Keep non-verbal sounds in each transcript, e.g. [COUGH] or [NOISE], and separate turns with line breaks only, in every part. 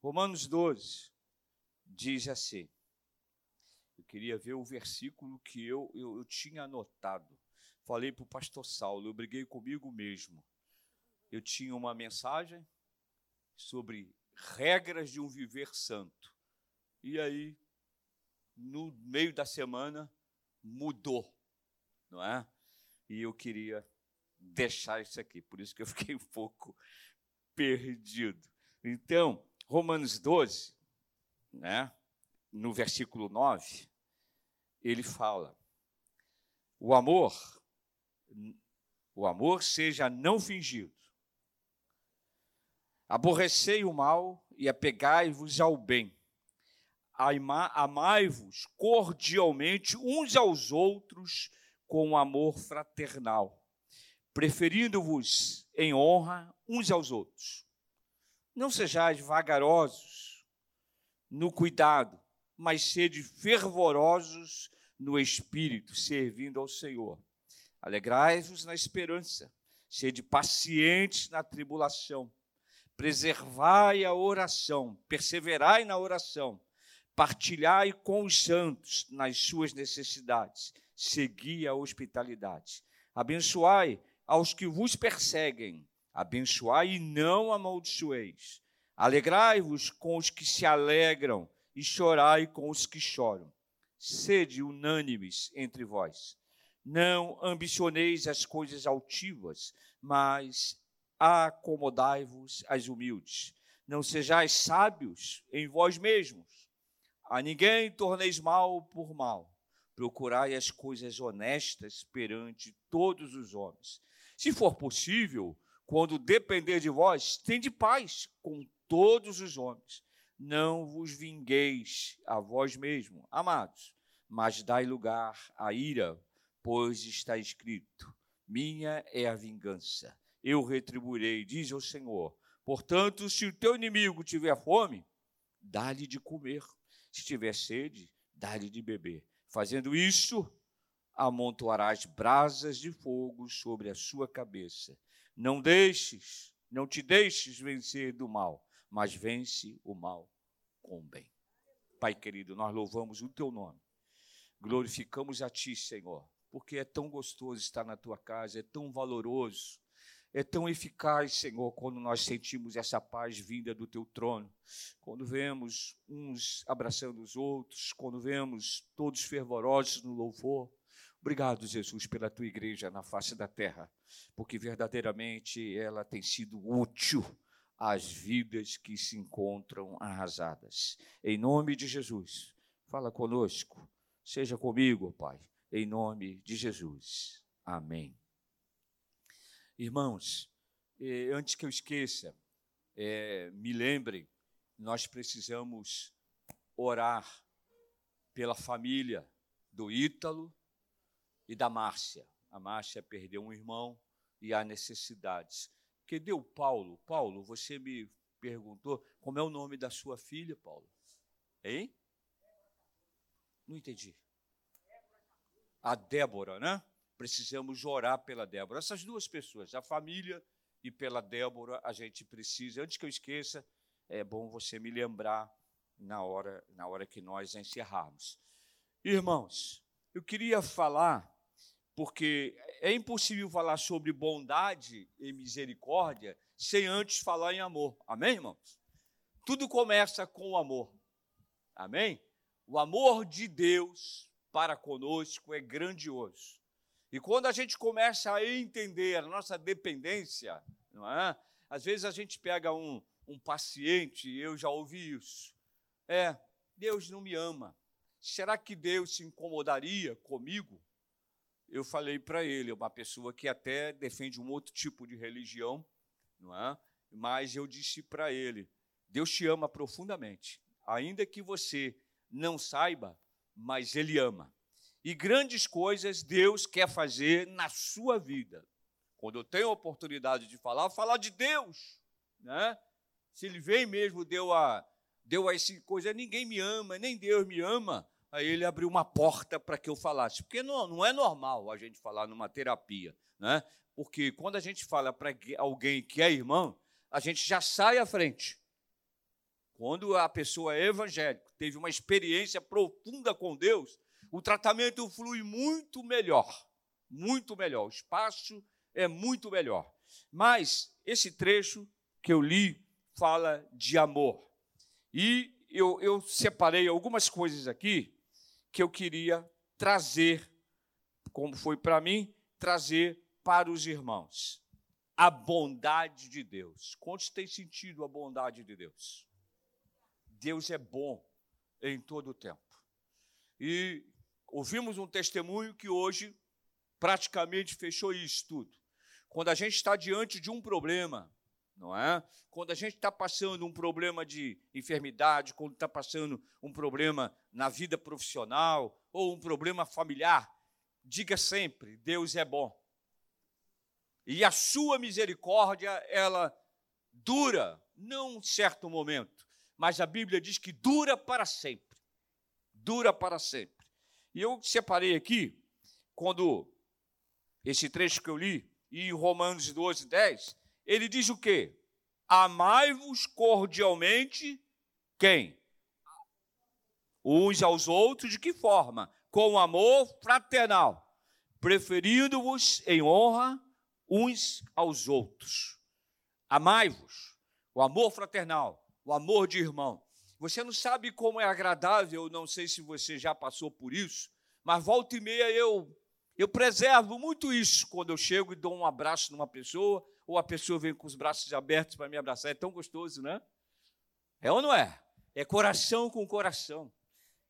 Romanos 12 diz assim. Eu queria ver o versículo que eu, eu, eu tinha anotado. Falei para o pastor Saulo, eu briguei comigo mesmo. Eu tinha uma mensagem sobre regras de um viver santo. E aí, no meio da semana, mudou, não é? E eu queria deixar isso aqui, por isso que eu fiquei um pouco perdido. Então, Romanos 12, né, no versículo 9, ele fala: o amor, o amor seja não fingido. Aborrecei o mal e apegai-vos ao bem. Amai-vos cordialmente uns aos outros com amor fraternal, preferindo-vos em honra uns aos outros. Não sejais vagarosos no cuidado, mas sede fervorosos no espírito, servindo ao Senhor. Alegrai-vos na esperança, sede pacientes na tribulação, preservai a oração, perseverai na oração, partilhai com os santos nas suas necessidades, segui a hospitalidade. Abençoai aos que vos perseguem, abençoai e não amaldiçoeis. Alegrai-vos com os que se alegram e chorai com os que choram. Sede unânimes entre vós. Não ambicioneis as coisas altivas, mas acomodai-vos às humildes. Não sejais sábios em vós mesmos. A ninguém torneis mal por mal. Procurai as coisas honestas perante todos os homens. Se for possível, quando depender de vós, tende paz com todos os homens. Não vos vingueis a vós mesmo, amados, mas dai lugar à ira, pois está escrito: Minha é a vingança, eu retribuirei, diz o Senhor. Portanto, se o teu inimigo tiver fome, dá-lhe de comer. Se tiver sede, dá-lhe de beber. Fazendo isso, amontoarás brasas de fogo sobre a sua cabeça. Não deixes, não te deixes vencer do mal, mas vence o mal com o bem. Pai querido, nós louvamos o teu nome. Glorificamos a ti, Senhor, porque é tão gostoso estar na tua casa, é tão valoroso, é tão eficaz, Senhor, quando nós sentimos essa paz vinda do teu trono, quando vemos uns abraçando os outros, quando vemos todos fervorosos no louvor. Obrigado, Jesus, pela tua igreja na face da terra, porque verdadeiramente ela tem sido útil às vidas que se encontram arrasadas. Em nome de Jesus, fala conosco, seja comigo, Pai, em nome de Jesus. Amém. Irmãos, eh, antes que eu esqueça, eh, me lembrem, nós precisamos orar pela família do Ítalo e da Márcia. A Márcia perdeu um irmão e há necessidades. Cadê o Paulo? Paulo, você me perguntou como é o nome da sua filha, Paulo? Hein? Não entendi. A Débora, né? Precisamos orar pela Débora. Essas duas pessoas, a família e pela Débora, a gente precisa. Antes que eu esqueça, é bom você me lembrar na hora, na hora que nós encerrarmos. Irmãos, eu queria falar porque é impossível falar sobre bondade e misericórdia sem antes falar em amor. Amém, irmãos? Tudo começa com o amor. Amém? O amor de Deus para conosco é grandioso. E quando a gente começa a entender a nossa dependência, não é? Às vezes a gente pega um, um paciente, eu já ouvi isso. É, Deus não me ama. Será que Deus se incomodaria comigo? Eu falei para ele, uma pessoa que até defende um outro tipo de religião, não é? Mas eu disse para ele: Deus te ama profundamente, ainda que você não saiba, mas Ele ama. E grandes coisas Deus quer fazer na sua vida. Quando eu tenho a oportunidade de falar, falar de Deus, né? Se Ele vem mesmo, deu a deu a essa coisa, ninguém me ama, nem Deus me ama aí ele abriu uma porta para que eu falasse. Porque não, não é normal a gente falar numa terapia, né? Porque quando a gente fala para alguém que é irmão, a gente já sai à frente. Quando a pessoa é evangélica, teve uma experiência profunda com Deus, o tratamento flui muito melhor. Muito melhor. O espaço é muito melhor. Mas esse trecho que eu li fala de amor. E eu, eu separei algumas coisas aqui que eu queria trazer, como foi para mim, trazer para os irmãos. A bondade de Deus. Quantos têm sentido a bondade de Deus? Deus é bom em todo o tempo. E ouvimos um testemunho que hoje praticamente fechou isso tudo. Quando a gente está diante de um problema, não é? Quando a gente está passando um problema de enfermidade, quando está passando um problema na vida profissional ou um problema familiar, diga sempre: Deus é bom. E a sua misericórdia, ela dura, não um certo momento, mas a Bíblia diz que dura para sempre. Dura para sempre. E eu separei aqui, quando esse trecho que eu li, em Romanos 12, 10, ele diz o quê? Amai-vos cordialmente quem? Uns aos outros, de que forma? Com amor fraternal, preferindo-vos em honra uns aos outros. Amai-vos, o amor fraternal, o amor de irmão. Você não sabe como é agradável, não sei se você já passou por isso, mas volta e meia eu eu preservo muito isso quando eu chego e dou um abraço numa pessoa, ou a pessoa vem com os braços abertos para me abraçar. É tão gostoso, né? É ou não é? É coração com coração.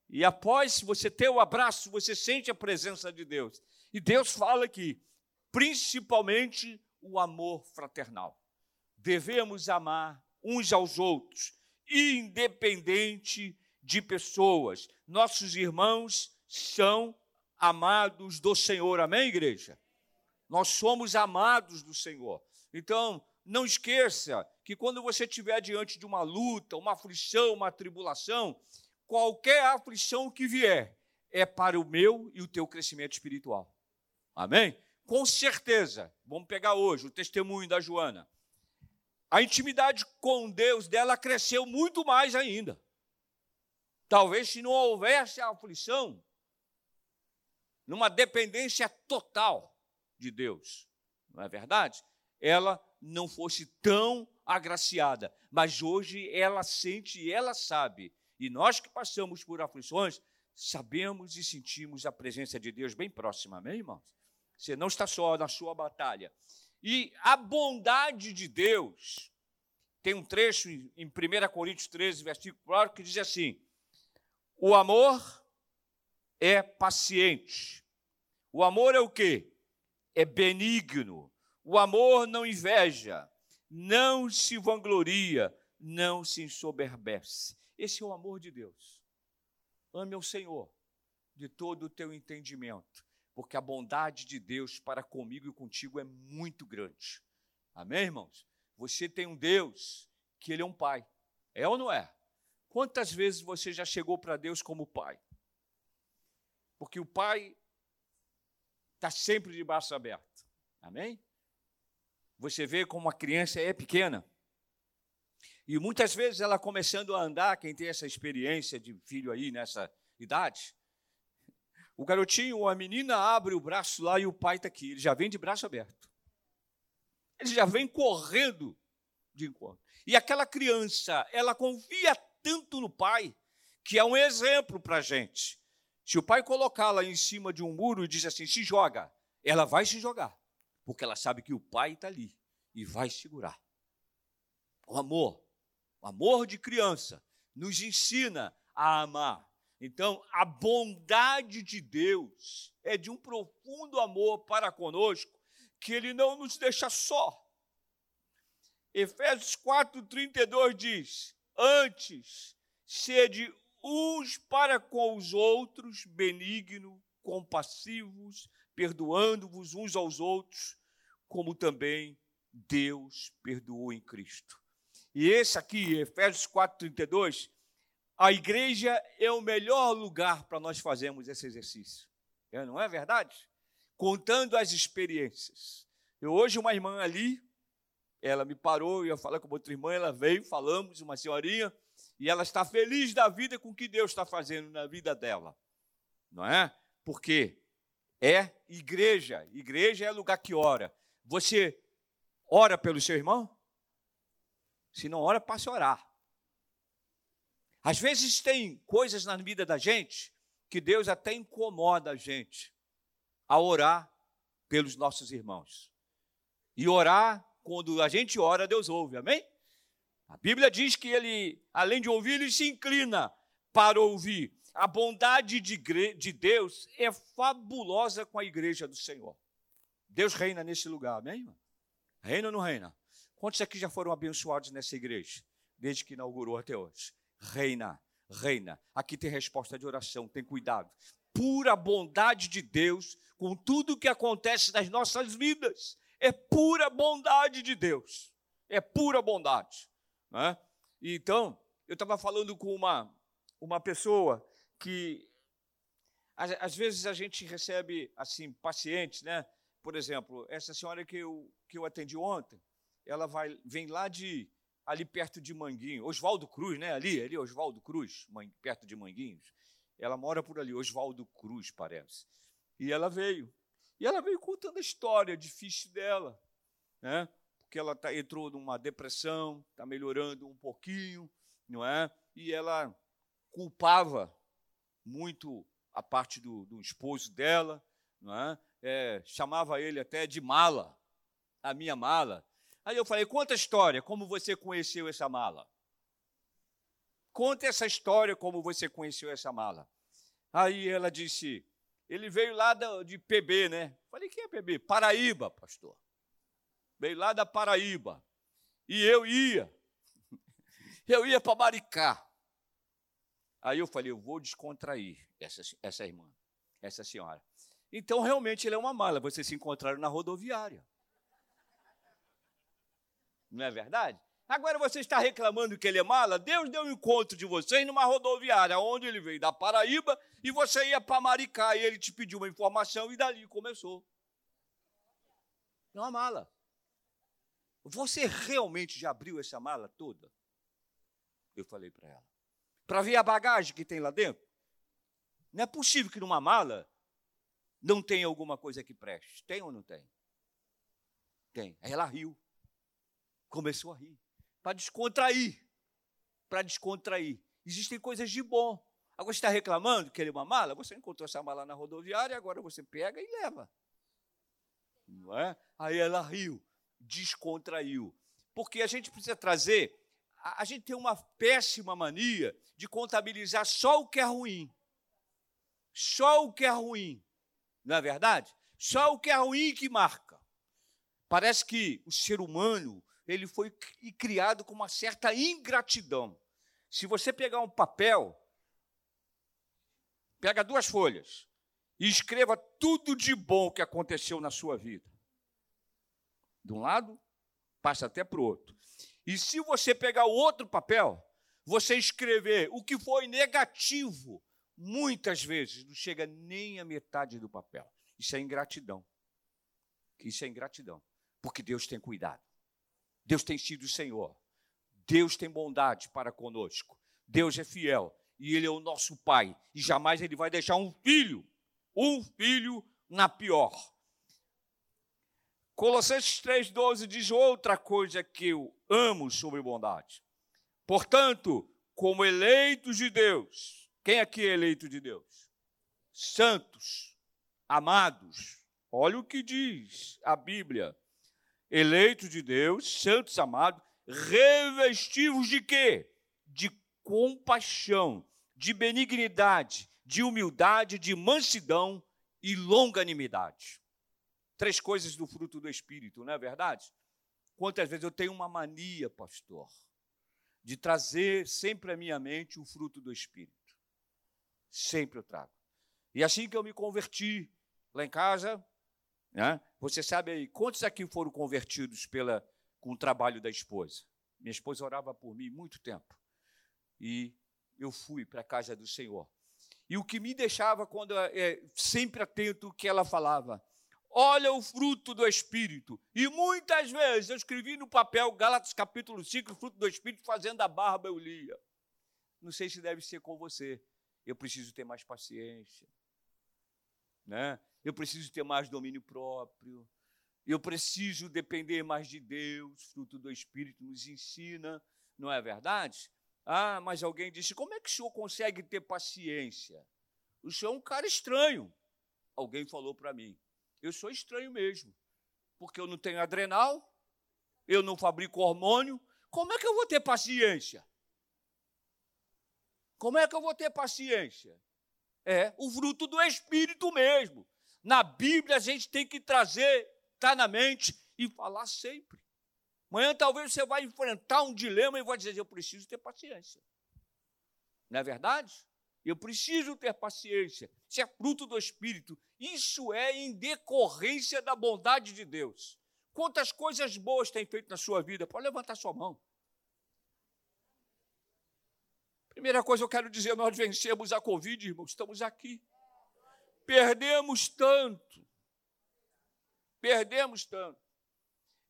E após você ter o abraço, você sente a presença de Deus. E Deus fala aqui, principalmente o amor fraternal. Devemos amar uns aos outros, independente de pessoas. Nossos irmãos são amados do Senhor. Amém, igreja? Nós somos amados do Senhor. Então, não esqueça que quando você estiver diante de uma luta, uma aflição, uma tribulação, qualquer aflição que vier é para o meu e o teu crescimento espiritual. Amém? Com certeza. Vamos pegar hoje o testemunho da Joana. A intimidade com Deus dela cresceu muito mais ainda. Talvez se não houvesse a aflição, numa dependência total de Deus, não é verdade? Ela não fosse tão agraciada, mas hoje ela sente ela sabe, e nós que passamos por aflições, sabemos e sentimos a presença de Deus bem próxima, amém, irmãos? Você não está só na sua batalha. E a bondade de Deus, tem um trecho em 1 Coríntios 13, versículo 4, que diz assim: O amor é paciente. O amor é o quê? É benigno. O amor não inveja, não se vangloria, não se ensoberbece. Esse é o amor de Deus. Ame ao Senhor de todo o teu entendimento, porque a bondade de Deus para comigo e contigo é muito grande. Amém, irmãos? Você tem um Deus que Ele é um Pai. É ou não é? Quantas vezes você já chegou para Deus como Pai? Porque o pai está sempre de braço aberto. Amém? Você vê como a criança é pequena. E muitas vezes ela começando a andar, quem tem essa experiência de filho aí nessa idade, o garotinho ou a menina abre o braço lá e o pai está aqui. Ele já vem de braço aberto. Ele já vem correndo de encontro. E aquela criança, ela confia tanto no pai, que é um exemplo para a gente. Se o pai colocá-la em cima de um muro e diz assim, se joga, ela vai se jogar, porque ela sabe que o pai está ali e vai segurar. O amor, o amor de criança, nos ensina a amar. Então, a bondade de Deus é de um profundo amor para conosco, que Ele não nos deixa só. Efésios 4,32 diz: Antes, sede uns para com os outros, benigno, compassivos, perdoando-vos uns aos outros, como também Deus perdoou em Cristo. E esse aqui, Efésios 4:32, a igreja é o melhor lugar para nós fazermos esse exercício. É, não é verdade? Contando as experiências. Eu hoje uma irmã ali, ela me parou, eu ia falar com outra irmã, ela veio, falamos, uma senhorinha, E ela está feliz da vida com o que Deus está fazendo na vida dela. Não é? Porque é igreja. Igreja é lugar que ora. Você ora pelo seu irmão? Se não ora, passe a orar. Às vezes tem coisas na vida da gente que Deus até incomoda a gente a orar pelos nossos irmãos. E orar, quando a gente ora, Deus ouve, amém? A Bíblia diz que ele, além de ouvir, ele se inclina para ouvir. A bondade de, de Deus é fabulosa com a igreja do Senhor. Deus reina nesse lugar, amém? Irmão? Reina ou não reina? Quantos aqui já foram abençoados nessa igreja, desde que inaugurou até hoje? Reina, reina. Aqui tem resposta de oração, tem cuidado. Pura bondade de Deus com tudo o que acontece nas nossas vidas. É pura bondade de Deus. É pura bondade. Né? Então, eu estava falando com uma, uma pessoa que às, vezes a gente recebe assim pacientes, né? Por exemplo, essa senhora que eu, que eu atendi ontem, ela vai, vem lá de ali perto de Manguinho, Oswaldo Cruz, né? Ali, ali Oswaldo Cruz, perto de Manguinhos. Ela mora por ali, Oswaldo Cruz, parece. E ela veio. E ela veio contando a história difícil dela, né? porque ela tá, entrou numa depressão, está melhorando um pouquinho, não é? E ela culpava muito a parte do, do esposo dela, é? é? Chamava ele até de mala, a minha mala. Aí eu falei: conta a história, como você conheceu essa mala? Conta essa história, como você conheceu essa mala. Aí ela disse: ele veio lá de PB, né? Falei: que é PB? Paraíba, pastor veio lá da Paraíba. E eu ia. [LAUGHS] Eu ia para Maricá. Aí eu falei, eu vou descontrair essa, essa irmã, essa senhora. Então, realmente, ele é uma mala. Vocês se encontraram na rodoviária. Não é verdade? Agora você está reclamando que ele é mala? Deus deu um encontro de vocês numa rodoviária, onde ele veio da Paraíba e você ia para Maricá e ele te pediu uma informação e dali começou. Não é mala. Você realmente já abriu essa mala toda? Eu falei para ela. Para ver a bagagem que tem lá dentro? Não é possível que numa mala não tenha alguma coisa que preste. Tem ou não tem? Tem. Ela riu. Começou a rir. Para descontrair. Para descontrair. Existem coisas de bom. Agora você está reclamando que ele é uma mala? Você encontrou essa mala na rodoviária, agora você pega e leva. Não é? Aí ela riu descontraiu. Porque a gente precisa trazer, a, gente tem uma péssima mania de contabilizar só o que é ruim. Só o que é ruim. Não é verdade? Só o que é ruim que marca. Parece que o ser humano, ele foi criado com uma certa ingratidão. Se você pegar um papel, pega duas folhas e escreva tudo de bom que aconteceu na sua vida de um lado, passa até para o outro. E se você pegar outro papel, você escrever o que foi negativo, muitas vezes não chega nem a metade do papel. Isso é ingratidão. Isso é ingratidão. Porque Deus tem cuidado. Deus tem sido o Senhor. Deus tem bondade para conosco. Deus é fiel e Ele é o nosso Pai. E jamais Ele vai deixar um filho, um filho na pior. Colossenses 3,12 diz outra coisa que eu amo sobre bondade. Portanto, como eleitos de Deus, quem aqui é eleito de Deus? Santos, amados. Olha o que diz a Bíblia. Eleitos de Deus, santos amados, revestivos de quê? De compaixão, de benignidade, de humildade, de mansidão e longanimidade. Três coisas do fruto do Espírito, não é verdade? Quantas vezes eu tenho uma mania, pastor, de trazer sempre à minha mente o fruto do Espírito. Sempre eu trago. E assim que eu me converti lá em casa, né, você sabe aí, quantos aqui foram convertidos pela, com o trabalho da esposa? Minha esposa orava por mim muito tempo. E eu fui para a casa do Senhor. E o que me deixava quando é, sempre atento o que ela falava, olha o fruto do Espírito. E muitas vezes eu escrevi no papel, Gálatas capítulo 5, o fruto do Espírito, fazendo a barba eu lia. Não sei se deve ser com você. Eu preciso ter mais paciência. Né? Eu preciso ter mais domínio próprio. Eu preciso depender mais de Deus, fruto do Espírito nos ensina, não é verdade? Ah, mas alguém disse: como é que o senhor consegue ter paciência? O senhor é um cara estranho. Alguém falou para mim. Eu sou estranho mesmo, porque eu não tenho adrenal, eu não fabrico hormônio. Como é que eu vou ter paciência? Como é que eu vou ter paciência? É o fruto do Espírito mesmo. Na Bíblia a gente tem que trazer, tá na mente e falar sempre. Amanhã talvez você vai enfrentar um dilema e vai dizer: Eu preciso ter paciência. Não é verdade? Eu preciso ter paciência. Isso é fruto do Espírito. Isso é em decorrência da bondade de Deus. Quantas coisas boas tem feito na sua vida? Pode levantar sua mão. Primeira coisa eu quero dizer: nós vencemos a Covid, irmãos, estamos aqui. Perdemos tanto. Perdemos tanto.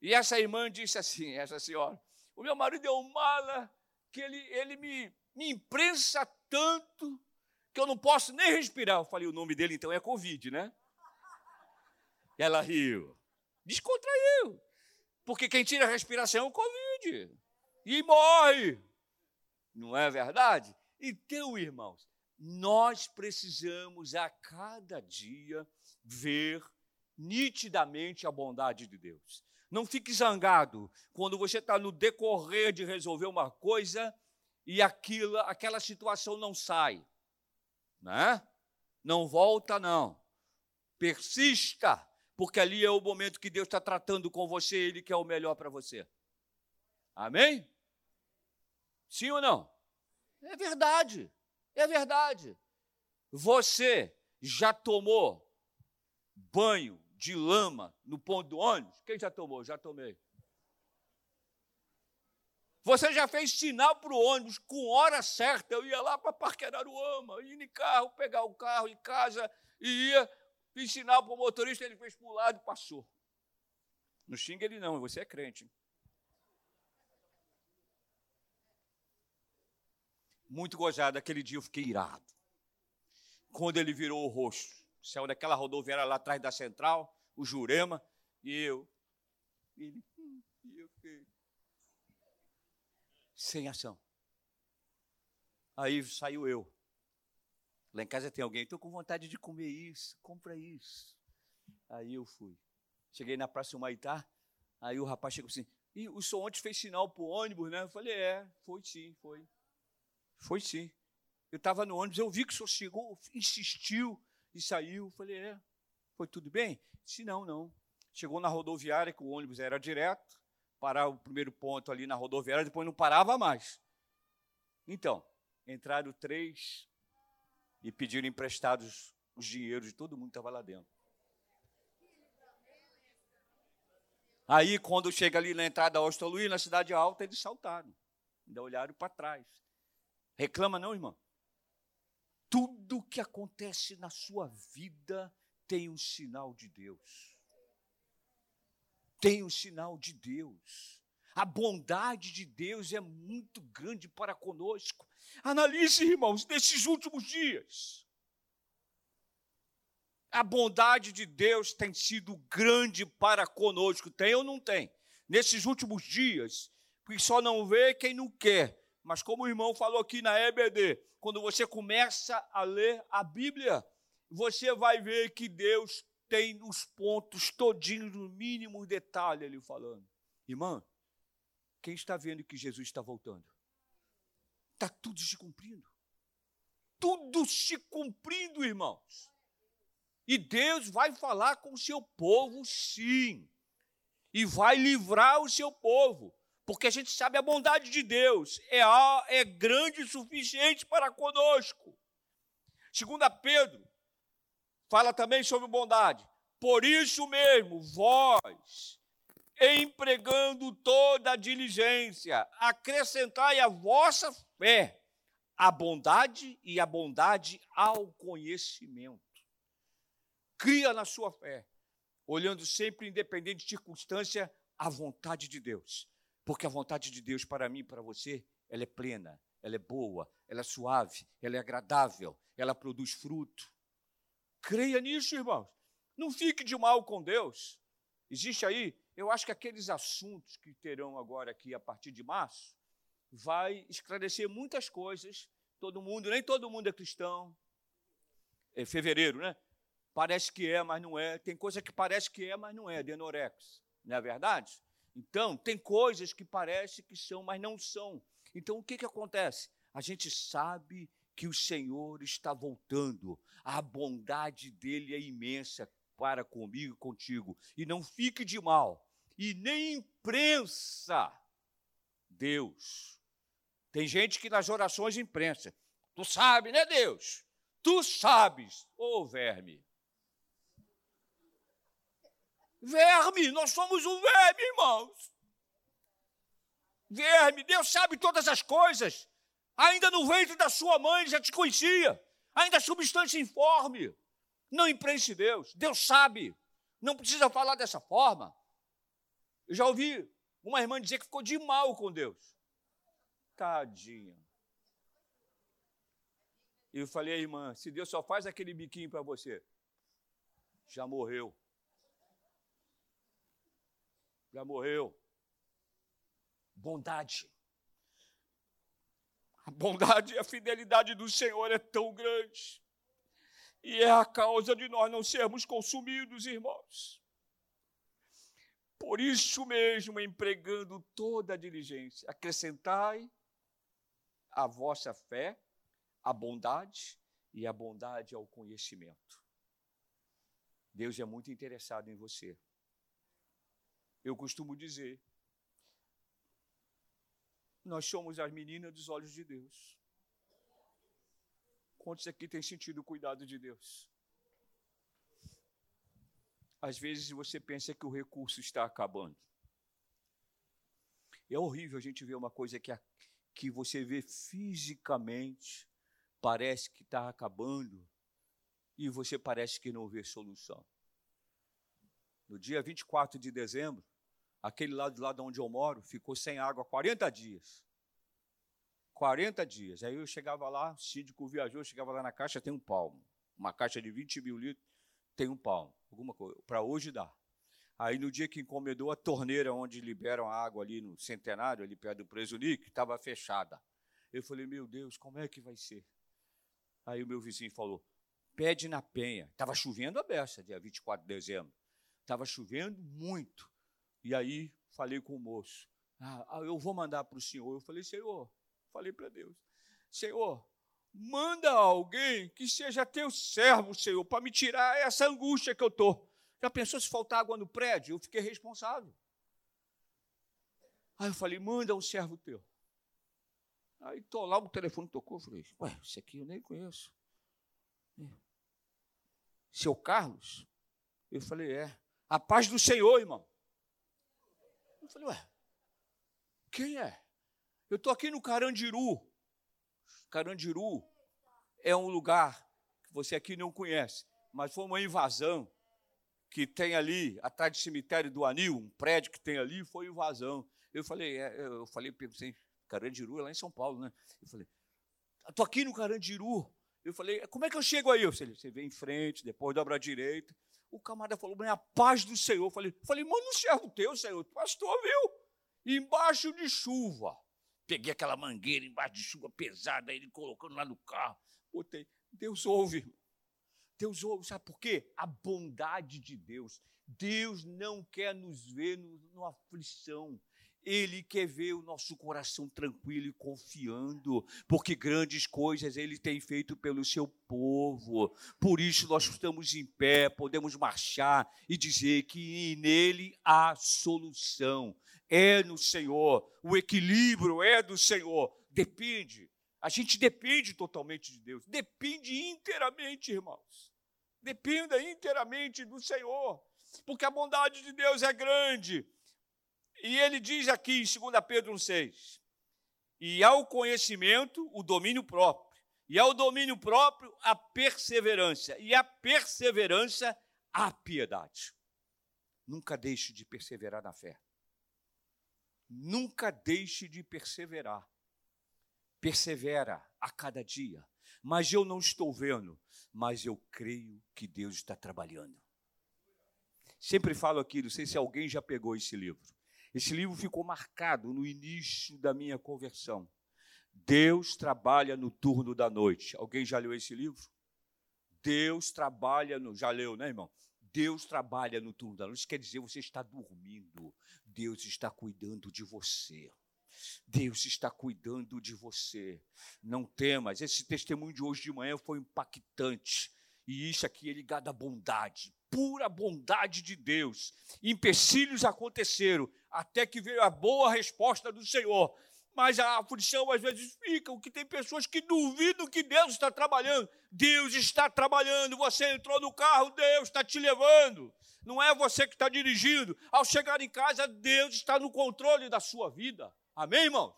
E essa irmã disse assim, essa senhora, o meu marido é um mala que ele, ele me, me imprensa tanto que eu não posso nem respirar. Eu falei, o nome dele então é Covid, né? Ela riu. Descontraiu. Porque quem tira a respiração é o Covid. E morre. Não é verdade? Então, irmãos, nós precisamos a cada dia ver nitidamente a bondade de Deus. Não fique zangado quando você está no decorrer de resolver uma coisa e aquilo, aquela situação não sai. Né? Não volta, não. Persista, porque ali é o momento que Deus está tratando com você, Ele quer o melhor para você. Amém? Sim ou não? É verdade, é verdade. Você já tomou banho de lama no ponto do ônibus? Quem já tomou? Já tomei. Você já fez sinal para o ônibus com hora certa. Eu ia lá para Parque Araruama, ia em carro, pegar o carro em casa e ia, fiz sinal para o motorista, ele fez para o lado e passou. Não xinga ele não, você é crente. Muito gozado, aquele dia eu fiquei irado. Quando ele virou o rosto saiu daquela rodoviária lá atrás da central, o Jurema, e eu. Ele, hum, e eu fiquei. Sem ação. Aí saiu eu. Lá em casa tem alguém, estou com vontade de comer isso, compra isso. Aí eu fui. Cheguei na Praça Humaitá, aí o rapaz chegou assim, e o senhor ontem fez sinal para o ônibus, né? Eu falei, é, foi sim, foi. Foi sim. Eu estava no ônibus, eu vi que o senhor chegou, insistiu, e saiu. Falei, é, foi tudo bem? Se não, não. Chegou na rodoviária, que o ônibus era direto, parar o primeiro ponto ali na rodoviária, depois não parava mais. Então, entraram três e pediram emprestados os dinheiros de todo mundo que estava lá dentro. Aí, quando chega ali na entrada da Austin Luiz, na Cidade Alta, eles saltaram. Ainda olharam para trás. Reclama não, irmão? Tudo que acontece na sua vida tem um sinal de Deus. Tem um sinal de Deus. A bondade de Deus é muito grande para conosco. Analise, irmãos, nesses últimos dias. A bondade de Deus tem sido grande para conosco. Tem ou não tem? Nesses últimos dias, porque só não vê quem não quer. Mas como o irmão falou aqui na EBD, quando você começa a ler a Bíblia, você vai ver que Deus tem os pontos todinhos, no mínimo detalhe ali falando. Irmã, quem está vendo que Jesus está voltando? Está tudo se cumprindo. Tudo se cumprindo, irmãos. E Deus vai falar com o seu povo, sim. E vai livrar o seu povo porque a gente sabe a bondade de Deus é, é grande o suficiente para conosco. Segunda Pedro fala também sobre bondade. Por isso mesmo, vós, empregando toda a diligência, acrescentai a vossa fé, a bondade e a bondade ao conhecimento. Cria na sua fé, olhando sempre, independente de circunstância, a vontade de Deus porque a vontade de Deus para mim e para você, ela é plena, ela é boa, ela é suave, ela é agradável, ela produz fruto. Creia nisso, irmãos. Não fique de mal com Deus. Existe aí, eu acho que aqueles assuntos que terão agora aqui a partir de março, vai esclarecer muitas coisas. Todo mundo, nem todo mundo é cristão. É fevereiro, né? Parece que é, mas não é. Tem coisa que parece que é, mas não é. Denorex, não é verdade? Então, tem coisas que parece que são, mas não são. Então, o que, que acontece? A gente sabe que o Senhor está voltando. A bondade dele é imensa para comigo e contigo. E não fique de mal. E nem imprensa Deus. Tem gente que nas orações imprensa. Tu sabe, né, Deus? Tu sabes, ô oh, verme. Verme, nós somos um verme, irmãos. Verme, Deus sabe todas as coisas. Ainda no ventre da sua mãe já te conhecia. Ainda substância informe. Não imprense Deus. Deus sabe. Não precisa falar dessa forma. Eu já ouvi uma irmã dizer que ficou de mal com Deus. Tadinha. E eu falei, irmã, se Deus só faz aquele biquinho para você, já morreu. Já morreu. Bondade. A bondade e a fidelidade do Senhor é tão grande. E é a causa de nós não sermos consumidos, irmãos. Por isso mesmo, empregando toda a diligência, acrescentai a vossa fé, a bondade e a bondade ao conhecimento. Deus é muito interessado em você. Eu costumo dizer, nós somos as meninas dos olhos de Deus. Quantos aqui têm sentido o cuidado de Deus? Às vezes você pensa que o recurso está acabando. É horrível a gente ver uma coisa que, que você vê fisicamente, parece que está acabando, e você parece que não vê solução. No dia 24 de dezembro, aquele lado lá de onde eu moro ficou sem água 40 dias. 40 dias. Aí eu chegava lá, o síndico viajou, chegava lá na caixa, tem um palmo. Uma caixa de 20 mil litros, tem um palmo. Alguma coisa. Para hoje dá. Aí no dia que encomendou a torneira onde liberam a água ali no centenário, ali perto do preso Nick, estava fechada. Eu falei, meu Deus, como é que vai ser? Aí o meu vizinho falou, pede na penha. Estava chovendo a beça, dia 24 de dezembro. Estava chovendo muito. E aí falei com o moço, ah, eu vou mandar para o senhor. Eu falei, senhor, falei para Deus, Senhor, manda alguém que seja teu servo, Senhor, para me tirar essa angústia que eu estou. Já pensou se faltar água no prédio? Eu fiquei responsável. Aí eu falei, manda um servo teu. Aí estou lá, o telefone tocou, eu falei, ué, esse aqui eu nem conheço. É. Seu Carlos? Eu falei, é. A paz do Senhor, irmão. Eu falei, ué, quem é? Eu estou aqui no Carandiru. Carandiru é um lugar que você aqui não conhece, mas foi uma invasão que tem ali, atrás do cemitério do Anil, um prédio que tem ali, foi invasão. Eu falei, é, eu falei, pensei, Carandiru é lá em São Paulo, né? Eu falei, estou aqui no Carandiru. Eu falei, como é que eu chego aí? Eu falei, você vem em frente, depois dobra à direita. O camarada falou, a paz do Senhor. Eu falei, falei manda um servo teu, Senhor. Pastor, viu? Embaixo de chuva. Peguei aquela mangueira embaixo de chuva pesada, ele colocando lá no carro. Botei. Deus ouve. Deus ouve. Sabe por quê? A bondade de Deus. Deus não quer nos ver no aflição. Ele quer ver o nosso coração tranquilo e confiando, porque grandes coisas ele tem feito pelo seu povo. Por isso nós estamos em pé, podemos marchar e dizer que nele há solução é no Senhor, o equilíbrio é do Senhor. Depende. A gente depende totalmente de Deus. Depende inteiramente, irmãos. Dependa inteiramente do Senhor, porque a bondade de Deus é grande. E ele diz aqui em 2 Pedro 1,6: E ao conhecimento, o domínio próprio. E ao domínio próprio, a perseverança. E a perseverança, a piedade. Nunca deixe de perseverar na fé. Nunca deixe de perseverar. persevera a cada dia. Mas eu não estou vendo, mas eu creio que Deus está trabalhando. Sempre falo aqui, não sei se alguém já pegou esse livro. Esse livro ficou marcado no início da minha conversão. Deus trabalha no turno da noite. Alguém já leu esse livro? Deus trabalha no. Já leu, né, irmão? Deus trabalha no turno da noite. Isso quer dizer, você está dormindo. Deus está cuidando de você. Deus está cuidando de você. Não temas. Esse testemunho de hoje de manhã foi impactante. E isso aqui é ligado à bondade, pura bondade de Deus. Empecilhos aconteceram até que veio a boa resposta do Senhor. Mas a aflição às vezes fica, o que tem pessoas que duvidam que Deus está trabalhando. Deus está trabalhando, você entrou no carro, Deus está te levando. Não é você que está dirigindo. Ao chegar em casa, Deus está no controle da sua vida. Amém, irmãos?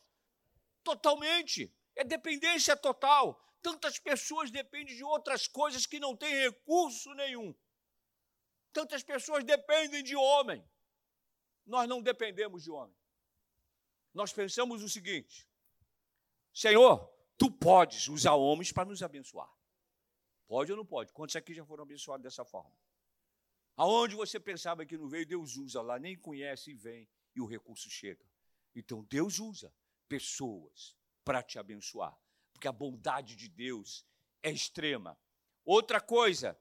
Totalmente. É dependência total. Tantas pessoas dependem de outras coisas que não têm recurso nenhum. Tantas pessoas dependem de homem. Nós não dependemos de homem. Nós pensamos o seguinte: Senhor, tu podes usar homens para nos abençoar. Pode ou não pode? Quantos aqui já foram abençoados dessa forma? Aonde você pensava que não veio, Deus usa lá, nem conhece e vem, e o recurso chega. Então Deus usa pessoas para te abençoar, porque a bondade de Deus é extrema. Outra coisa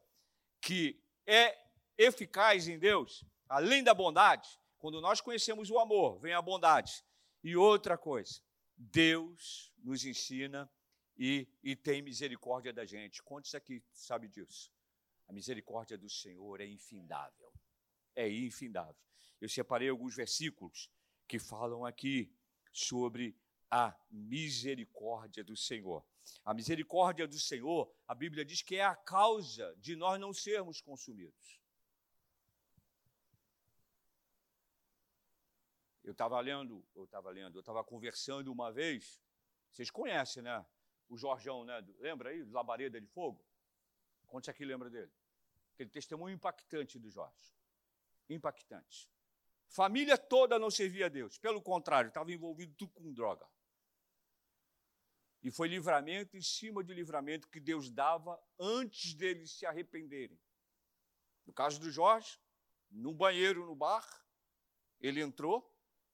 que é eficaz em Deus, além da bondade, quando nós conhecemos o amor, vem a bondade. E outra coisa, Deus nos ensina e, e tem misericórdia da gente. Quantos aqui sabe disso? A misericórdia do Senhor é infindável. É infindável. Eu separei alguns versículos que falam aqui sobre a misericórdia do Senhor. A misericórdia do Senhor, a Bíblia diz que é a causa de nós não sermos consumidos. Eu estava lendo, eu estava lendo, eu estava conversando uma vez, vocês conhecem, né? O Jorjão, né? Lembra aí? Labareda de Fogo? Quantos aqui lembra dele? Aquele testemunho impactante do Jorge. Impactante. Família toda não servia a Deus. Pelo contrário, estava envolvido tudo com droga. E foi livramento em cima de livramento que Deus dava antes deles se arrependerem. No caso do Jorge, no banheiro, no bar, ele entrou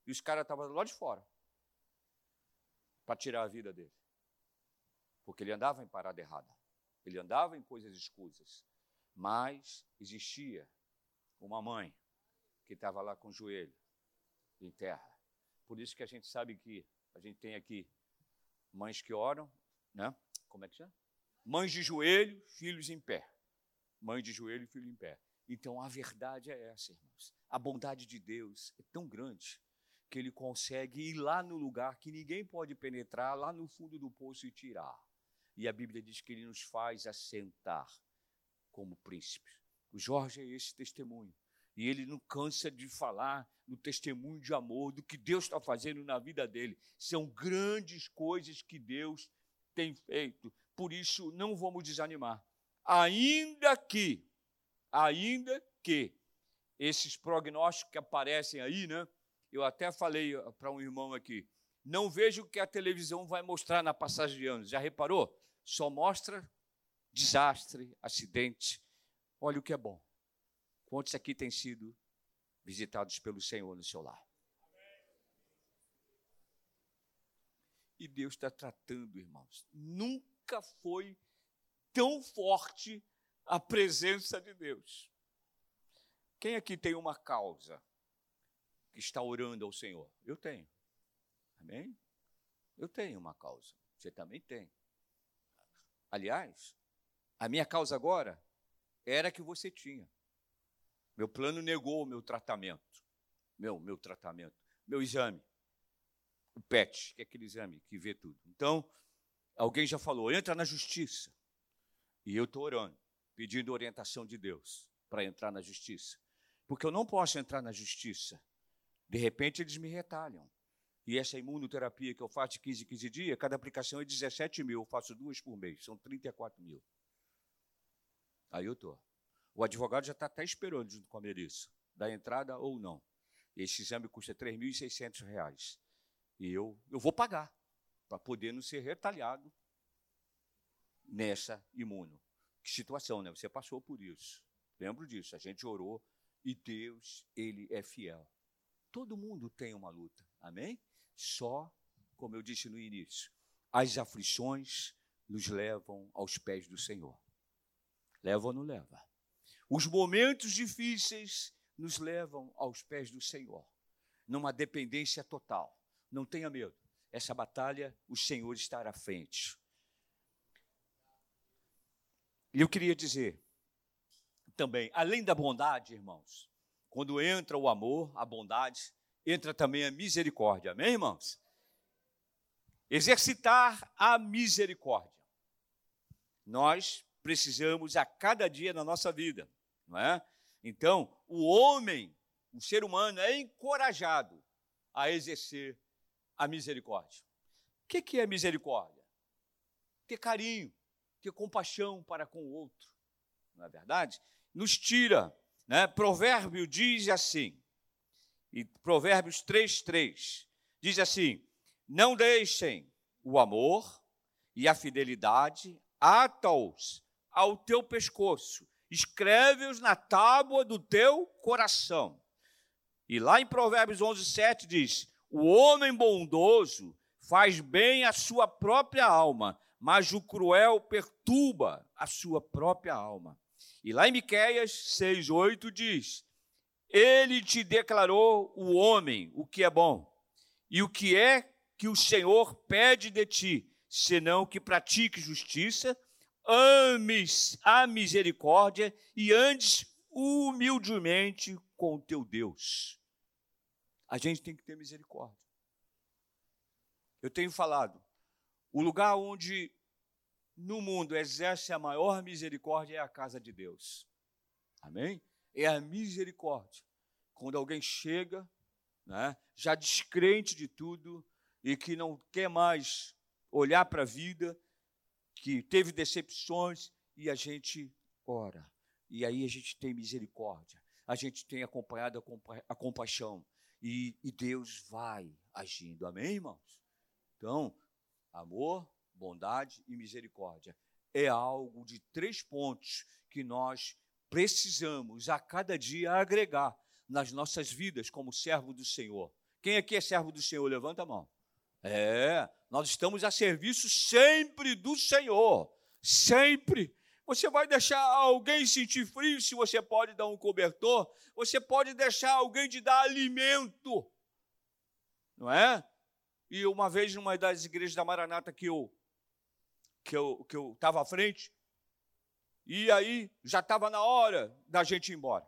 e os caras estavam lá de fora para tirar a vida dele. Porque ele andava em parada errada. Ele andava em coisas escusas. Mas existia uma mãe que estava lá com o joelho em terra. Por isso que a gente sabe que a gente tem aqui mães que oram, né? Como é que chama? Mães de joelho, filhos em pé. Mãe de joelho filho em pé. Então a verdade é essa, irmãos. A bondade de Deus é tão grande que ele consegue ir lá no lugar que ninguém pode penetrar, lá no fundo do poço e tirar. E a Bíblia diz que ele nos faz assentar como príncipes. O Jorge é esse testemunho. E ele não cansa de falar no testemunho de amor, do que Deus está fazendo na vida dele. São grandes coisas que Deus tem feito. Por isso, não vamos desanimar. Ainda que, ainda que esses prognósticos que aparecem aí, né? Eu até falei para um irmão aqui, não vejo o que a televisão vai mostrar na passagem de anos. Já reparou? Só mostra desastre, acidente. Olha o que é bom. Quantos aqui têm sido visitados pelo Senhor no seu lar? E Deus está tratando, irmãos. Nunca foi tão forte a presença de Deus. Quem aqui tem uma causa está orando ao Senhor? Eu tenho. Amém? Eu tenho uma causa. Você também tem. Aliás, a minha causa agora era que você tinha. Meu plano negou o meu tratamento. Meu, meu tratamento. Meu exame. O PET, que é aquele exame que vê tudo. Então, alguém já falou, entra na justiça. E eu estou orando, pedindo orientação de Deus para entrar na justiça. Porque eu não posso entrar na justiça. De repente, eles me retalham. E essa imunoterapia que eu faço de 15 em 15 dias, cada aplicação é 17 mil. Eu faço duas por mês, são 34 mil. Aí eu estou. O advogado já está até esperando, junto com a Melissa, da entrada ou não. Esse exame custa R$ 3.600. E eu, eu vou pagar. para poder não ser retalhado nessa imuno. Que situação, né? Você passou por isso. Lembro disso. A gente orou e Deus, ele é fiel. Todo mundo tem uma luta. Amém? Só, como eu disse no início, as aflições nos levam aos pés do Senhor. Leva ou não leva? Os momentos difíceis nos levam aos pés do Senhor, numa dependência total. Não tenha medo. Essa batalha, o Senhor estará à frente. E eu queria dizer também, além da bondade, irmãos, quando entra o amor, a bondade, entra também a misericórdia. Amém, irmãos? Exercitar a misericórdia. Nós precisamos a cada dia na nossa vida, não é? Então, o homem, o ser humano é encorajado a exercer a misericórdia. O que é misericórdia? Ter carinho, ter compaixão para com o outro, não é verdade? Nos tira, né? Provérbio diz assim, e Provérbios 3:3 diz assim: Não deixem o amor e a fidelidade, ata-os ao teu pescoço, escreve-os na tábua do teu coração. E lá em Provérbios 11:7 diz: O homem bondoso faz bem à sua própria alma, mas o cruel perturba a sua própria alma. E lá em Miqueias 6:8 diz: Ele te declarou o homem o que é bom, e o que é que o Senhor pede de ti, senão que pratique justiça, ames a misericórdia e andes humildemente com o teu Deus. A gente tem que ter misericórdia. Eu tenho falado, o lugar onde no mundo exerce a maior misericórdia é a casa de Deus. Amém? É a misericórdia. Quando alguém chega, né, já descrente de tudo e que não quer mais olhar para a vida, que teve decepções e a gente ora. E aí a gente tem misericórdia, a gente tem acompanhado a, compa a compaixão e, e Deus vai agindo. Amém, irmãos? Então, amor, bondade e misericórdia é algo de três pontos que nós precisamos a cada dia agregar nas nossas vidas como servo do Senhor. Quem aqui é servo do Senhor? Levanta a mão. É, nós estamos a serviço sempre do Senhor, sempre. Você vai deixar alguém sentir frio se você pode dar um cobertor? Você pode deixar alguém te dar alimento, não é? E uma vez numa das igrejas da Maranata que eu que eu que eu estava à frente, e aí já estava na hora da gente ir embora.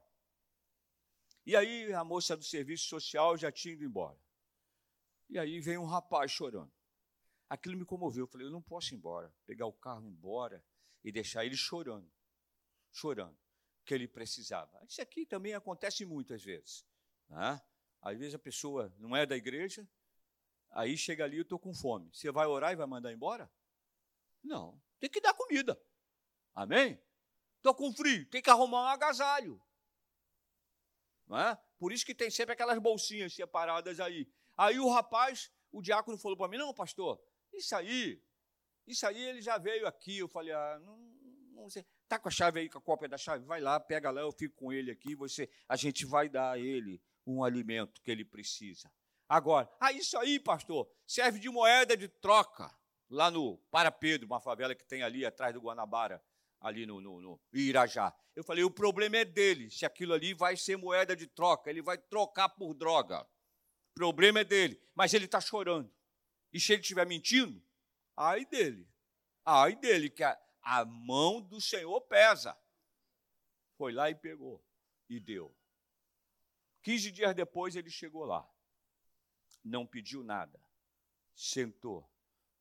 E aí a moça do serviço social já tinha ido embora. E aí vem um rapaz chorando. Aquilo me comoveu. Eu falei, eu não posso ir embora, pegar o carro e ir embora e deixar ele chorando, chorando, que ele precisava. Isso aqui também acontece muitas vezes. Né? Às vezes a pessoa não é da igreja, aí chega ali, eu estou com fome. Você vai orar e vai mandar embora? Não, tem que dar comida. Amém? Estou com frio, tem que arrumar um agasalho. Não é? Por isso que tem sempre aquelas bolsinhas separadas aí. Aí o rapaz, o diácono falou para mim: Não, pastor, isso aí, isso aí ele já veio aqui. Eu falei: Ah, não, não sei. Tá com a chave aí, com a cópia da chave? Vai lá, pega lá, eu fico com ele aqui. Você, a gente vai dar a ele um alimento que ele precisa. Agora, ah, isso aí, pastor, serve de moeda de troca lá no Para Pedro, uma favela que tem ali atrás do Guanabara, ali no, no, no Irajá. Eu falei: o problema é dele, se aquilo ali vai ser moeda de troca, ele vai trocar por droga problema é dele, mas ele está chorando. E se ele estiver mentindo, ai dele. Ai dele, que a, a mão do Senhor pesa. Foi lá e pegou e deu. 15 dias depois ele chegou lá. Não pediu nada. Sentou,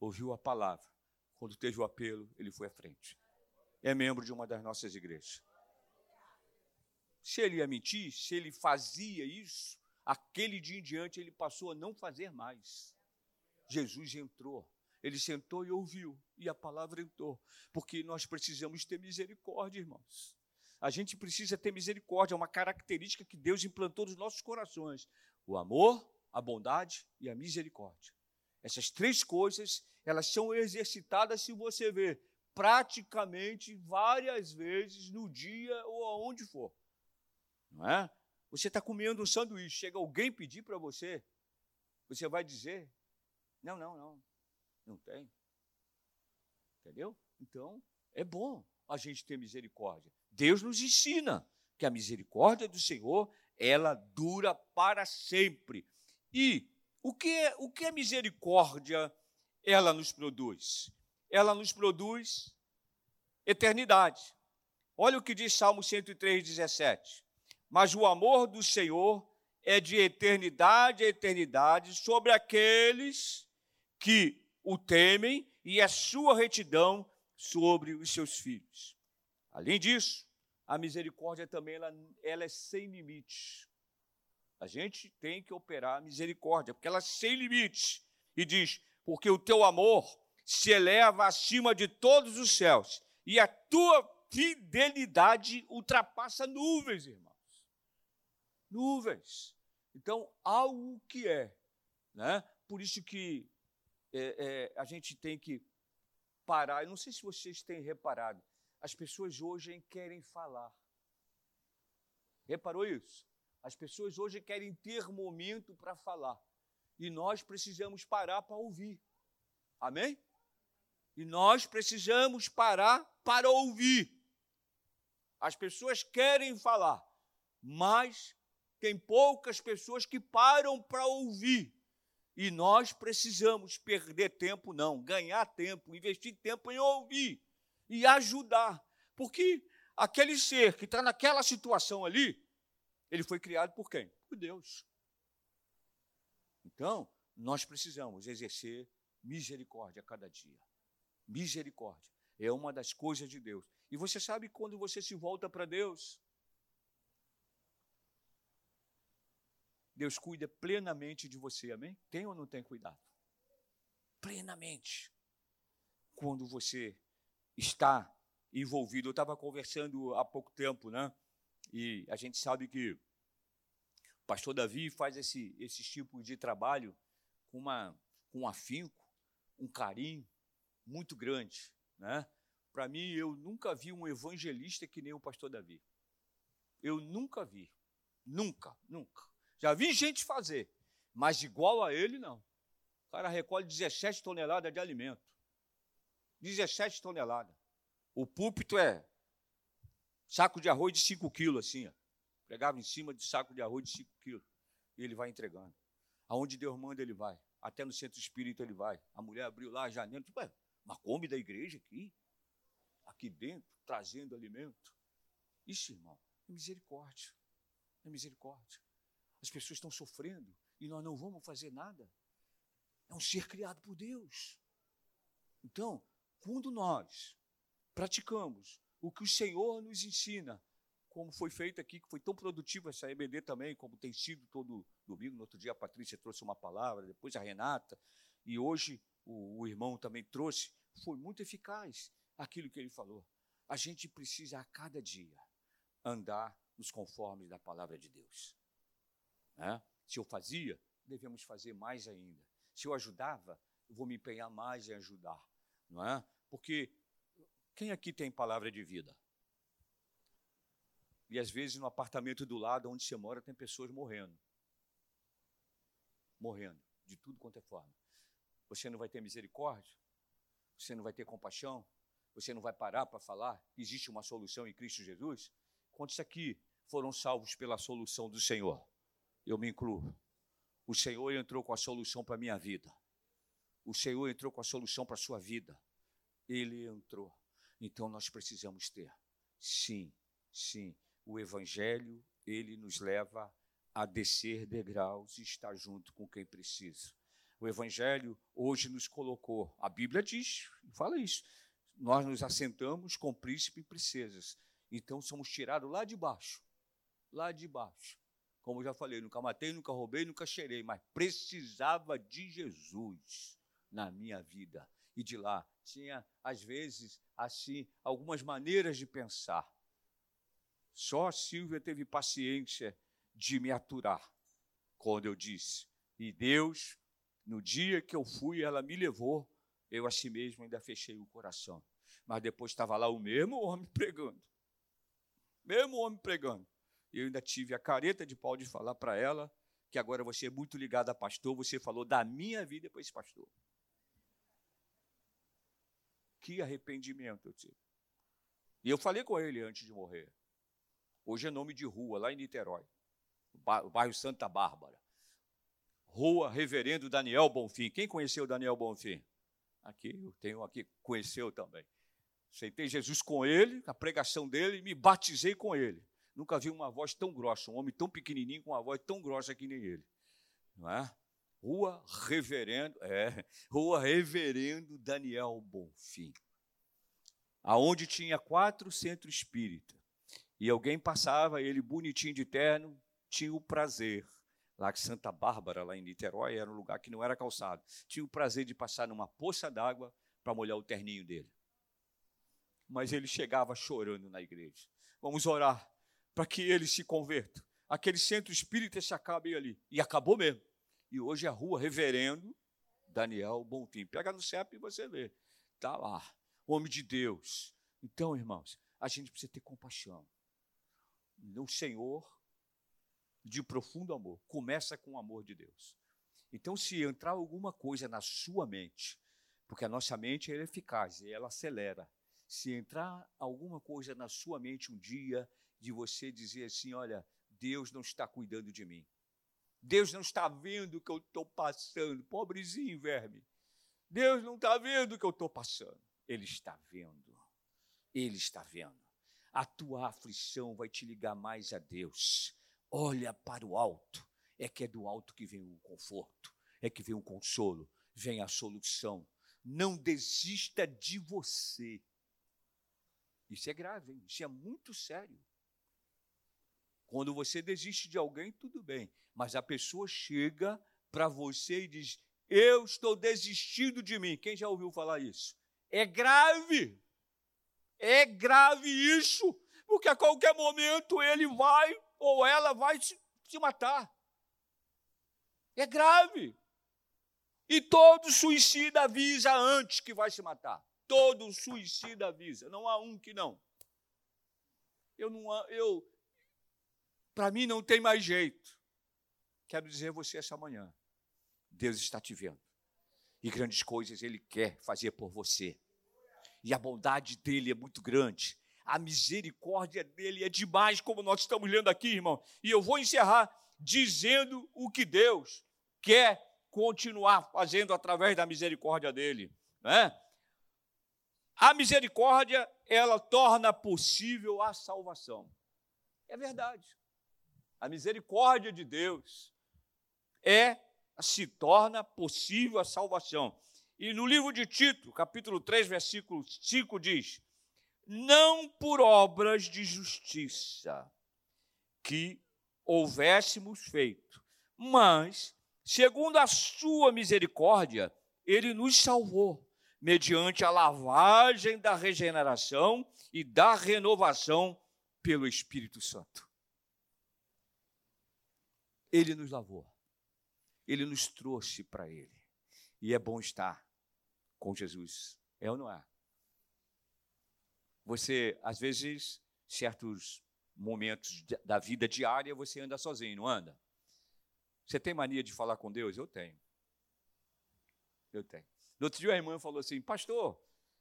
ouviu a palavra. Quando teve o apelo, ele foi à frente. É membro de uma das nossas igrejas. Se ele ia mentir, se ele fazia isso, Aquele dia em diante ele passou a não fazer mais. Jesus entrou, ele sentou e ouviu, e a palavra entrou, porque nós precisamos ter misericórdia, irmãos. A gente precisa ter misericórdia, é uma característica que Deus implantou nos nossos corações: o amor, a bondade e a misericórdia. Essas três coisas, elas são exercitadas, se você ver, praticamente várias vezes no dia ou aonde for. Não é? Você está comendo um sanduíche, chega alguém pedir para você, você vai dizer: não, não, não, não tem. Entendeu? Então, é bom a gente ter misericórdia. Deus nos ensina que a misericórdia do Senhor, ela dura para sempre. E o que é, o que a misericórdia ela nos produz? Ela nos produz eternidade. Olha o que diz Salmo 103, 17. Mas o amor do Senhor é de eternidade a eternidade sobre aqueles que o temem e a sua retidão sobre os seus filhos. Além disso, a misericórdia também ela, ela é sem limites. A gente tem que operar a misericórdia, porque ela é sem limites. E diz: porque o teu amor se eleva acima de todos os céus, e a tua fidelidade ultrapassa nuvens, irmãos. Nuvens. Então, algo que é. Né? Por isso que é, é, a gente tem que parar. Eu não sei se vocês têm reparado, as pessoas hoje querem falar. Reparou isso? As pessoas hoje querem ter momento para falar. E nós precisamos parar para ouvir. Amém? E nós precisamos parar para ouvir. As pessoas querem falar, mas tem poucas pessoas que param para ouvir. E nós precisamos perder tempo, não, ganhar tempo, investir tempo em ouvir e ajudar. Porque aquele ser que está naquela situação ali, ele foi criado por quem? Por Deus. Então, nós precisamos exercer misericórdia a cada dia. Misericórdia é uma das coisas de Deus. E você sabe quando você se volta para Deus? Deus cuida plenamente de você, amém? Tem ou não tem cuidado? Plenamente. Quando você está envolvido. Eu estava conversando há pouco tempo, né? E a gente sabe que o pastor Davi faz esse, esse tipo de trabalho com, uma, com um afinco, um carinho muito grande, né? Para mim, eu nunca vi um evangelista que nem o pastor Davi. Eu nunca vi. Nunca, nunca. Já vi gente fazer, mas igual a ele, não. O cara recolhe 17 toneladas de alimento. 17 toneladas. O púlpito é saco de arroz de 5 quilos, assim, ó. Pregava em cima de saco de arroz de 5 quilos. E ele vai entregando. Aonde Deus manda, ele vai. Até no centro espírita ele vai. A mulher abriu lá a janela, tipo, é, uma Kombi da igreja aqui, aqui dentro, trazendo alimento. Isso, irmão, é misericórdia. É misericórdia. As pessoas estão sofrendo e nós não vamos fazer nada. É um ser criado por Deus. Então, quando nós praticamos o que o Senhor nos ensina, como foi feito aqui, que foi tão produtivo essa EBD também, como tem sido todo domingo. No outro dia a Patrícia trouxe uma palavra, depois a Renata, e hoje o, o irmão também trouxe. Foi muito eficaz aquilo que ele falou. A gente precisa a cada dia andar nos conformes da palavra de Deus. Né? Se eu fazia, devemos fazer mais ainda. Se eu ajudava, eu vou me empenhar mais em ajudar. Não é? Porque quem aqui tem palavra de vida? E às vezes no apartamento do lado onde você mora tem pessoas morrendo. Morrendo, de tudo quanto é forma. Você não vai ter misericórdia? Você não vai ter compaixão? Você não vai parar para falar existe uma solução em Cristo Jesus? Quantos aqui foram salvos pela solução do Senhor? Eu me incluo. O Senhor entrou com a solução para a minha vida. O Senhor entrou com a solução para a sua vida. Ele entrou. Então nós precisamos ter. Sim, sim, o evangelho, ele nos leva a descer degraus e estar junto com quem precisa. O evangelho hoje nos colocou, a Bíblia diz, fala isso. Nós nos assentamos com príncipe e princesas. Então somos tirados lá de baixo. Lá de baixo. Como eu já falei, nunca matei, nunca roubei, nunca cheirei, mas precisava de Jesus na minha vida. E de lá tinha, às vezes, assim, algumas maneiras de pensar. Só a Silvia teve paciência de me aturar quando eu disse. E Deus No dia que eu fui, ela me levou, eu a si mesmo ainda fechei o coração. Mas depois estava lá o mesmo homem [LAUGHS] pregando. Mesmo homem pregando. E eu ainda tive a careta de pau de falar para ela que agora você é muito ligado a pastor, você falou da minha vida para esse pastor. Que arrependimento eu tive. E eu falei com ele antes de morrer. Hoje é nome de rua, lá em Niterói, o bairro Santa Bárbara. Rua Reverendo Daniel Bonfim. Quem conheceu Daniel Bonfim? Aqui, eu tenho aqui, conheceu também. Aceitei Jesus com ele, a pregação dele, e me batizei com ele. Nunca vi uma voz tão grossa, um homem tão pequenininho com uma voz tão grossa que nem ele. Não é? Rua Reverendo, é, Rua Reverendo Daniel Bonfim. Aonde tinha quatro centros espírita. E alguém passava, ele bonitinho de terno, tinha o prazer. Lá que Santa Bárbara, lá em Niterói, era um lugar que não era calçado. Tinha o prazer de passar numa poça d'água para molhar o terninho dele. Mas ele chegava chorando na igreja. Vamos orar para que ele se converta. Aquele centro espírita se acabe ali. E acabou mesmo. E hoje é a rua Reverendo Daniel Bonfim. Pega no CEP e você lê. Está lá. Homem de Deus. Então, irmãos, a gente precisa ter compaixão. No Senhor, de profundo amor, começa com o amor de Deus. Então, se entrar alguma coisa na sua mente, porque a nossa mente é eficaz e ela acelera. Se entrar alguma coisa na sua mente um dia de você dizer assim: olha, Deus não está cuidando de mim. Deus não está vendo o que eu estou passando. Pobrezinho, verme. Deus não está vendo o que eu estou passando. Ele está vendo. Ele está vendo. A tua aflição vai te ligar mais a Deus. Olha para o alto. É que é do alto que vem o conforto, é que vem o consolo, vem a solução. Não desista de você. Isso é grave, hein? isso é muito sério. Quando você desiste de alguém, tudo bem, mas a pessoa chega para você e diz: Eu estou desistindo de mim. Quem já ouviu falar isso? É grave. É grave isso, porque a qualquer momento ele vai ou ela vai se, se matar. É grave. E todo suicida avisa antes que vai se matar. Todo suicida avisa. Não há um que não. Eu não eu para mim não tem mais jeito. Quero dizer a você essa manhã. Deus está te vendo. E grandes coisas ele quer fazer por você. E a bondade dele é muito grande. A misericórdia dele é demais, como nós estamos lendo aqui, irmão. E eu vou encerrar dizendo o que Deus quer continuar fazendo através da misericórdia dele. Né? A misericórdia, ela torna possível a salvação. É verdade. A misericórdia de Deus é se torna possível a salvação. E no livro de Tito, capítulo 3, versículo 5 diz: "Não por obras de justiça que houvéssemos feito, mas segundo a sua misericórdia, ele nos salvou mediante a lavagem da regeneração e da renovação pelo Espírito Santo. Ele nos lavou, ele nos trouxe para ele. E é bom estar com Jesus, é ou não é? Você, às vezes, certos momentos da vida diária, você anda sozinho, não anda? Você tem mania de falar com Deus? Eu tenho. Eu tenho. No outro dia a irmã falou assim, pastor,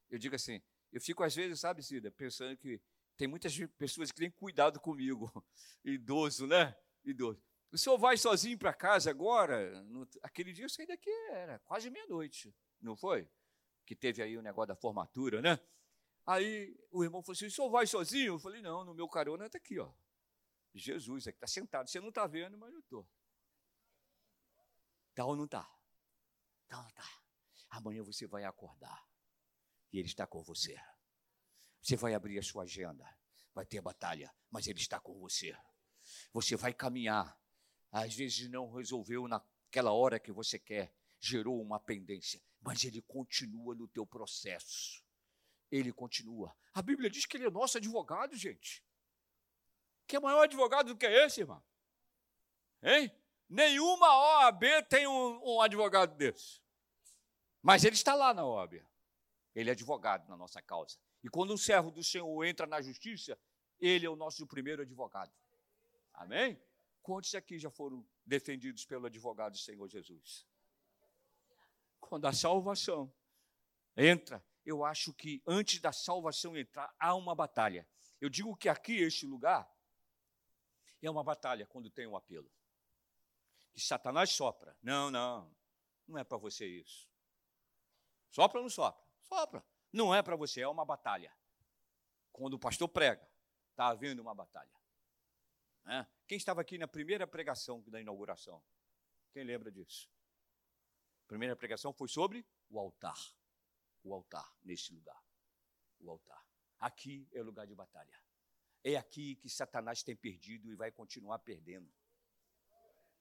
eu digo assim, eu fico às vezes, sabe, Cida, pensando que tem muitas pessoas que têm cuidado comigo, [LAUGHS] idoso, né? Idoso. O senhor vai sozinho para casa agora? No, aquele dia eu saí daqui, era quase meia-noite, não foi? Que teve aí o negócio da formatura, né? Aí o irmão falou assim: o senhor vai sozinho? Eu falei: não, no meu carona está aqui, ó. Jesus, é que está sentado. Você não está vendo, mas eu estou. Está ou não está? Está ou não está? Amanhã você vai acordar e Ele está com você. Você vai abrir a sua agenda, vai ter batalha, mas Ele está com você. Você vai caminhar. Às vezes não resolveu naquela hora que você quer, gerou uma pendência, mas Ele continua no teu processo. Ele continua. A Bíblia diz que Ele é nosso advogado, gente. Que é maior advogado do que esse, irmão? Hein? Nenhuma OAB tem um, um advogado desse. Mas ele está lá na OAB. Ele é advogado na nossa causa. E quando um servo do Senhor entra na justiça, ele é o nosso primeiro advogado. Amém? Quantos aqui já foram defendidos pelo advogado do Senhor Jesus? Quando a salvação entra, eu acho que antes da salvação entrar, há uma batalha. Eu digo que aqui, este lugar, é uma batalha quando tem um apelo. E Satanás sopra. Não, não, não é para você isso. Sopra ou não sopra? Sopra. Não é para você, é uma batalha. Quando o pastor prega, está havendo uma batalha. É? Quem estava aqui na primeira pregação da inauguração? Quem lembra disso? A primeira pregação foi sobre o altar. O altar, neste lugar. O altar. Aqui é o lugar de batalha. É aqui que Satanás tem perdido e vai continuar perdendo.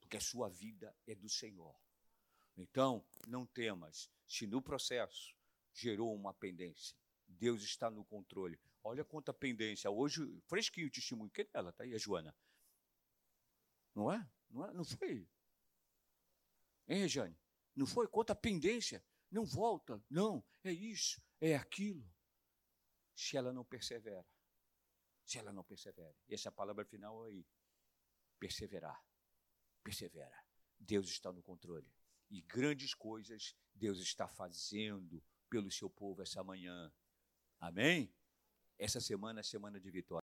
Porque a sua vida é do Senhor. Então, não temas, se no processo gerou uma pendência, Deus está no controle. Olha quanta pendência. Hoje, fresquinho o testemunho. Quem é ela? Está aí, a Joana. Não é? Não, é? não foi? Hein, Rejane? Não foi? Quanta pendência. Não volta. Não, é isso, é aquilo. Se ela não persevera. Se ela não persevera. E essa palavra final aí. Perseverar. Persevera. Deus está no controle. E grandes coisas Deus está fazendo pelo seu povo essa manhã. Amém? Essa semana é semana de vitória.